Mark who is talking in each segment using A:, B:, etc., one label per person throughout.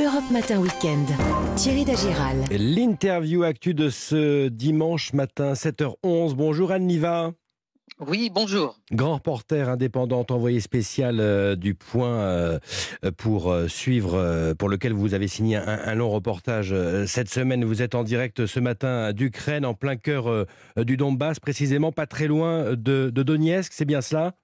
A: Europe Matin Weekend. Thierry Dagiral.
B: L'interview actu de ce dimanche matin, 7h11. Bonjour Anne Niva.
C: Oui, bonjour.
B: Grand reporter indépendante, envoyé spécial euh, du Point euh, pour euh, suivre, pour lequel vous avez signé un, long reportage cette semaine. Vous êtes en direct ce matin d'Ukraine, en plein cœur du Donbass, précisément pas très loin de, de Donetsk, c'est bien cela?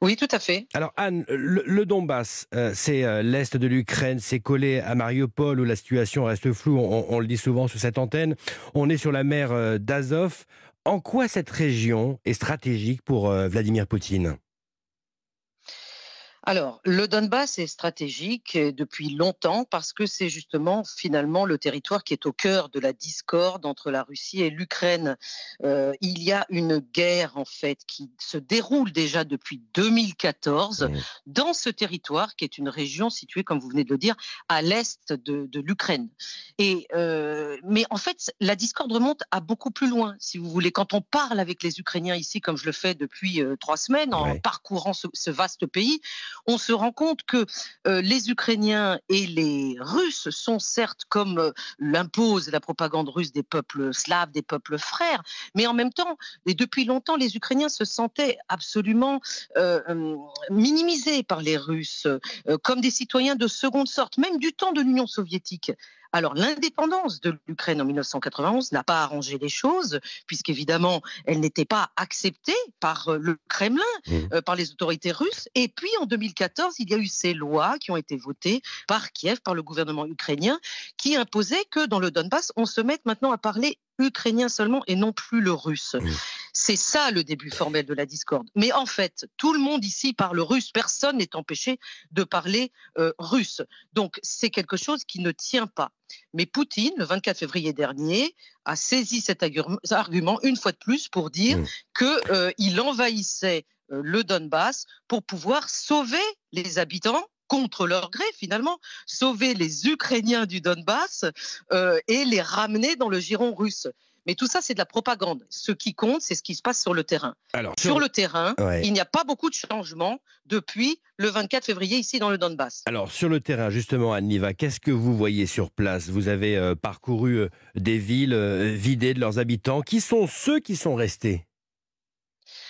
C: Oui, tout à fait.
B: Alors Anne, le, Donbass, c'est l'est de l'Ukraine, c'est collé à Mariupol où la situation reste floue, on, le dit souvent sur cette antenne. On est sur la mer d'Azov. En quoi cette région est stratégique pour euh, Vladimir Poutine?
C: Alors, le Donbass est stratégique depuis longtemps parce que c'est justement finalement le territoire qui est au cœur de la discorde entre la Russie et l'Ukraine. Euh, il y a une guerre en fait qui se déroule déjà depuis 2014 dans ce territoire qui est une région située, comme vous venez de le dire, à l'est de, l'Ukraine. Et euh, mais en fait, la discorde remonte à beaucoup plus loin, si vous voulez. Quand on parle avec les Ukrainiens ici, comme je le fais depuis euh, trois semaines, en parcourant ce vaste pays, on se rend compte que euh, les Ukrainiens et les Russes sont certes, comme euh, l'impose la propagande russe, des peuples slaves, des peuples frères, mais en même temps, et depuis longtemps, les Ukrainiens se sentaient absolument euh, minimisés par les Russes, comme des citoyens de seconde sorte, même du temps de l'Union soviétique. Alors l'indépendance de l'Ukraine en 1991 n'a pas arrangé les choses, puisqu'évidemment elle n'était pas acceptée par euh, le Kremlin, mmh. euh, par les autorités russes. Et puis en 2014, il y a eu ces lois qui ont été votées par Kiev, par le gouvernement ukrainien, qui imposaient que dans le Donbass, on se mette maintenant à parler ukrainien seulement et non plus le russe. Mmh. C'est ça le début formel de la discorde. Mais en fait, tout le monde ici parle russe. Personne n'est empêché de parler euh, russe. Donc c'est quelque chose qui ne tient pas. Mais Poutine, le 24 février dernier, a saisi cet argument une fois de plus pour dire mmh. qu'il euh, envahissait euh, le Donbass pour pouvoir sauver les habitants contre leur gré finalement, sauver les Ukrainiens du Donbass et les ramener dans le giron russe. Mais tout ça, c'est de la propagande. Ce qui compte, c'est ce qui se passe sur le terrain. Alors, sur... le terrain, il n'y a pas beaucoup de changements depuis le 24 février ici dans le Donbass.
B: Alors, sur le terrain, justement, Anniva, qu'est-ce que vous voyez sur place? Vous avez euh, parcouru euh, des villes euh, vidées de leurs habitants. Qui sont ceux qui sont restés?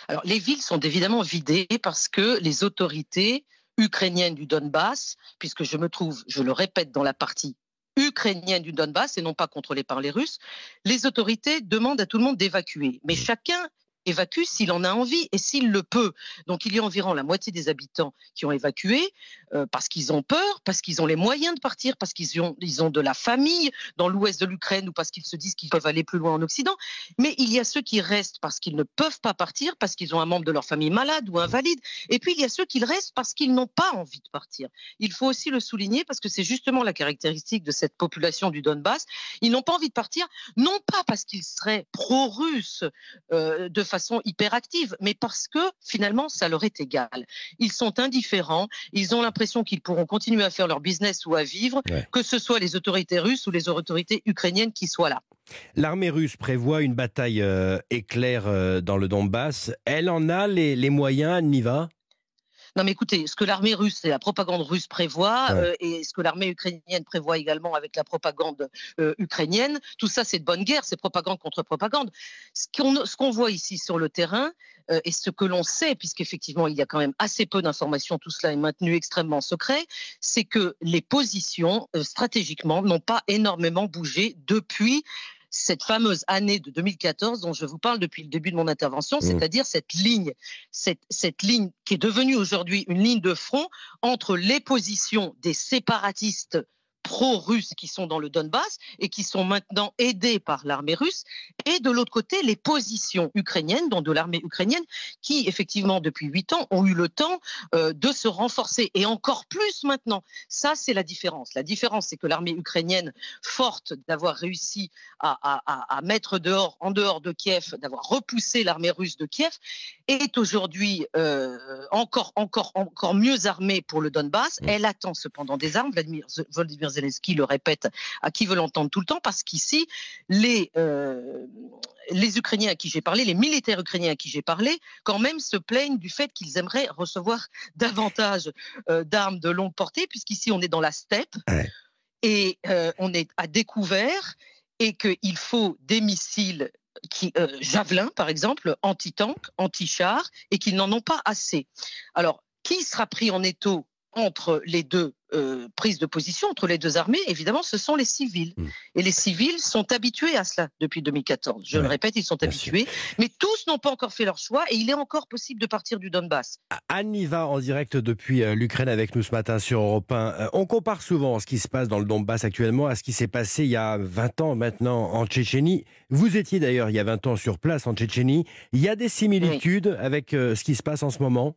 C: Alors, les villes sont évidemment vidées parce que les autorités ukrainiennes du Donbass, puisque je me trouve, je le répète, dans la partie ukrainienne du Donbass et non pas contrôlée par les Russes, les autorités demandent à tout le monde d'évacuer. Mais mmh. chacun évacue s'il en a envie et s'il le peut. Donc il y a environ la moitié des habitants qui ont évacué euh, parce qu'ils ont peur, parce qu'ils ont les moyens de partir, parce qu'ils ont, ils ont de la famille dans l'ouest de l'Ukraine ou parce qu'ils se disent qu'ils peuvent aller plus loin en Occident. Mais il y a ceux qui restent parce qu'ils ne peuvent pas partir, parce qu'ils ont un membre de leur famille malade ou invalide. Et puis il y a ceux qui restent parce qu'ils n'ont pas envie de partir. Il faut aussi le souligner parce que c'est justement la caractéristique de cette population du Donbass. Ils n'ont pas envie de partir, non pas parce qu'ils seraient pro-russes euh, de façon façon hyperactive, mais parce que finalement, ça leur est égal. Ils sont indifférents, ils ont l'impression qu'ils pourront continuer à faire leur business ou à vivre, que ce soit les autorités russes ou les autorités ukrainiennes qui soient là.
B: L'armée russe prévoit une bataille euh, éclair euh, dans le Donbass. Elle en a les, les moyens, Niva
C: non, mais écoutez, ce que l'armée russe et la propagande russe prévoient, euh, et ce que l'armée ukrainienne prévoit également avec la propagande euh, ukrainienne, tout ça, c'est de bonne guerre, c'est propagande contre propagande. Ce qu'on voit ici sur le terrain, euh, et ce que l'on sait, puisqu'effectivement, il y a quand même assez peu d'informations, tout cela est maintenu extrêmement secret, c'est que les positions, stratégiquement, n'ont pas énormément bougé depuis cette fameuse année de 2014 dont je vous parle depuis le début de mon intervention, mmh. c'est-à-dire cette ligne, cette, cette ligne qui est devenue aujourd'hui une ligne de front entre les positions des séparatistes pro-russes qui sont dans le Donbass et qui sont maintenant aidés par l'armée russe, et de l'autre côté les positions ukrainiennes, dont de l'armée ukrainienne, qui effectivement depuis huit ans ont eu le temps euh, de se renforcer, et encore plus maintenant. Ça, c'est la différence. La différence, c'est que l'armée ukrainienne, forte d'avoir réussi à, mettre dehors, en dehors de Kiev, d'avoir repoussé l'armée russe de Kiev, est aujourd'hui euh, encore, encore, encore mieux armée pour le Donbass. Elle attend cependant des armes. Vladimir, Volodymyr Zelensky le répète à qui veut l'entendre tout le temps, parce qu'ici, les, euh, les Ukrainiens à qui j'ai parlé, les militaires ukrainiens à qui j'ai parlé, quand même se plaignent du fait qu'ils aimeraient recevoir davantage euh, d'armes de longue portée, puisqu'ici on est dans la steppe et euh, on est à découvert et qu'il faut des missiles qui, euh, javelin, par exemple, anti-tank, anti-char, et qu'ils n'en ont pas assez. Alors, qui sera pris en étau entre les deux euh, prises de position, entre les deux armées, évidemment, ce sont les civils. Mm. Et les civils sont habitués à cela depuis 2014. Je le répète, ils sont habitués. Mais tous n'ont pas encore fait leur choix et il est encore possible de partir du Donbass.
B: Anne va en direct depuis euh, l'Ukraine avec nous ce matin sur Europe 1. Euh, on compare souvent ce qui se passe dans le Donbass actuellement à ce qui s'est passé il y a 20 ans maintenant en Tchétchénie. Vous étiez d'ailleurs il y a 20 ans sur place en Tchétchénie. Il y a des similitudes avec ce qui se passe en ce moment?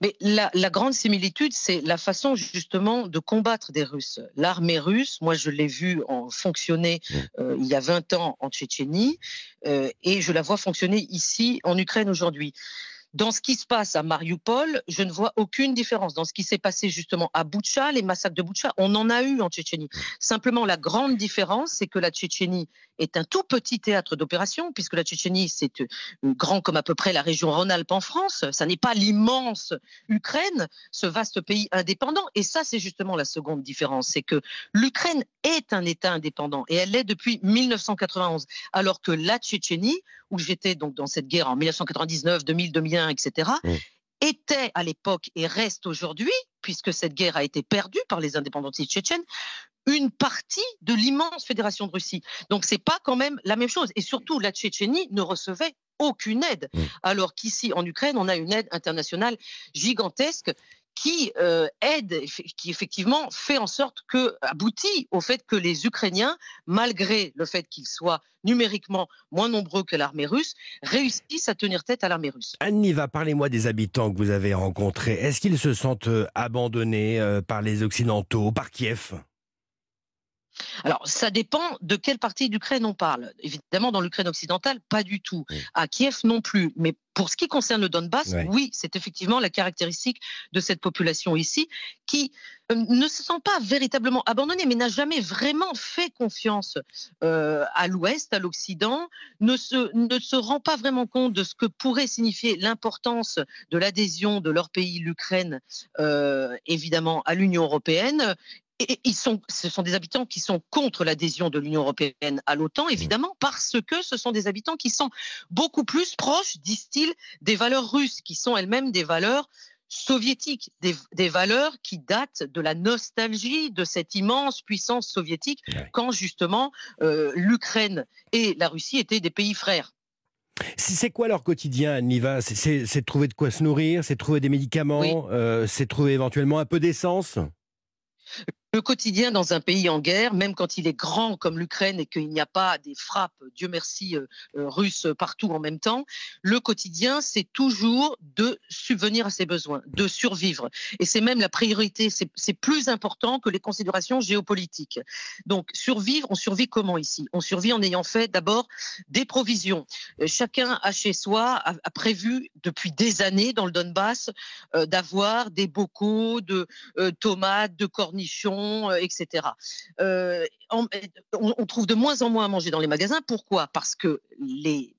C: Mais la, grande similitude, c'est la façon justement de combattre des Russes. L'armée russe, moi je l'ai vue en fonctionner mmh. euh, il y a 20 ans en Tchétchénie euh, et je la vois fonctionner ici en Ukraine aujourd'hui. Dans ce qui se passe à Mariupol, je ne vois aucune différence. Dans ce qui s'est passé justement à Boutcha, les massacres de Boutcha, on en a eu en Tchétchénie. Simplement, la grande différence, c'est que la Tchétchénie est un tout petit théâtre d'opération, puisque la Tchétchénie, c'est euh, grand comme à peu près la région Rhône-Alpes en France. Ça n'est pas l'immense Ukraine, ce vaste pays indépendant. Et ça, c'est justement la seconde différence. C'est que l'Ukraine est un État indépendant et elle l'est depuis 1991. Alors que la Tchétchénie, où j'étais donc dans cette guerre en 1999, 2000, 2001, etc., était à l'époque et reste aujourd'hui, puisque cette guerre a été perdue par les indépendantistes tchétchènes, une partie de l'immense fédération de Russie. Donc c'est pas quand même la même chose. Et surtout, la Tchétchénie ne recevait aucune aide, alors qu'ici en Ukraine, on a une aide internationale gigantesque qui euh, aide, qui effectivement fait en sorte que aboutit au fait que les Ukrainiens, malgré le fait qu'ils soient numériquement moins nombreux que l'armée russe, réussissent à tenir tête à l'armée russe.
B: Annie, va parlez-moi des habitants que vous avez rencontrés. Est-ce qu'ils se sentent euh, abandonnés euh, par les Occidentaux, par Kiev?
C: Alors, ça dépend de quelle partie d'Ukraine on parle. Évidemment, dans l'Ukraine occidentale, pas du tout. À Kiev non plus. Mais pour ce qui concerne le Donbass, oui, c'est effectivement la caractéristique de cette population ici qui euh, ne se sent pas véritablement abandonnée, mais n'a jamais vraiment fait confiance euh, à l'Ouest, à l'Occident, ne se, ne se rend pas vraiment compte de ce que pourrait signifier l'importance de l'adhésion de leur pays, l'Ukraine, euh, évidemment, à l'Union européenne, et ils sont, ce sont des habitants qui sont contre l'adhésion de l'Union européenne à l'OTAN, évidemment, parce que ce sont des habitants qui sont beaucoup plus proches, disent-ils, des valeurs russes, qui sont elles-mêmes des valeurs soviétiques, des, valeurs qui datent de la nostalgie de cette immense puissance soviétique, quand justement euh, l'Ukraine et la Russie étaient des pays frères.
B: C'est quoi leur quotidien, Niva? C'est de trouver de quoi se nourrir, c'est trouver des médicaments, euh, c'est trouver éventuellement un peu d'essence?
C: Le quotidien dans un pays en guerre, même quand il est grand comme l'Ukraine et qu'il n'y a pas des frappes, Dieu merci, euh, euh, russes partout en même temps, le quotidien, c'est toujours de subvenir à ses besoins, de survivre. Et c'est même la priorité, c'est plus important que les considérations géopolitiques. Donc, survivre, on survit comment ici? On survit en ayant fait d'abord des provisions. Euh, chacun a chez soi, a, prévu depuis des années dans le Donbass d'avoir des bocaux de tomates, de cornichons, euh, etc. Euh, on, on, trouve de moins en moins à manger dans les magasins. Pourquoi? Parce que les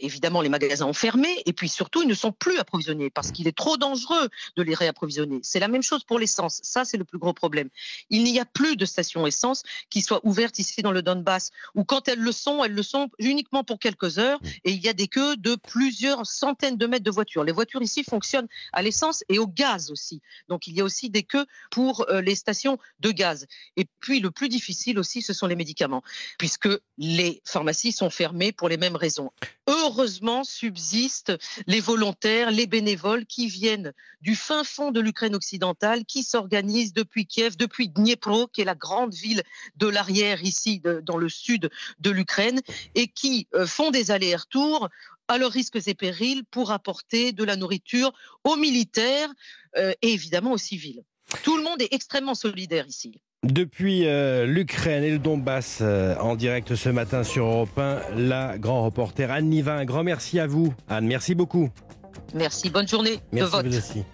C: évidemment, les magasins ont fermé et puis surtout, ils ne sont plus approvisionnés parce qu'il est trop dangereux de les réapprovisionner. C'est la même chose pour l'essence. Ça, c'est le plus gros problème. Il n'y a plus de stations essence qui soient ouvertes ici dans le Donbass ou quand elles le sont, elles le sont uniquement pour quelques heures et il y a des queues de plusieurs centaines de mètres de voitures. Les voitures ici fonctionnent à l'essence et au gaz aussi. Donc, il y a aussi des queues pour euh, les stations de gaz. Et puis, le plus difficile aussi, ce sont les médicaments puisque les pharmacies sont fermées pour les mêmes raisons. Heureusement subsistent les volontaires, les bénévoles qui viennent du fin fond de l'Ukraine occidentale, qui s'organisent depuis Kiev, depuis Dniepro, qui est la grande ville de l'arrière ici, dans le sud de l'Ukraine, et qui euh, font des allers-retours à leurs risques et périls pour apporter de la nourriture aux militaires euh, et évidemment aux civils. Tout le monde est extrêmement solidaire ici.
B: Depuis euh, l'Ukraine et le Donbass, euh, en direct ce matin sur Europe 1, la grand reporter Anne Niva. Un grand merci à vous. Anne, merci beaucoup.
C: Merci, bonne journée
B: merci de vote.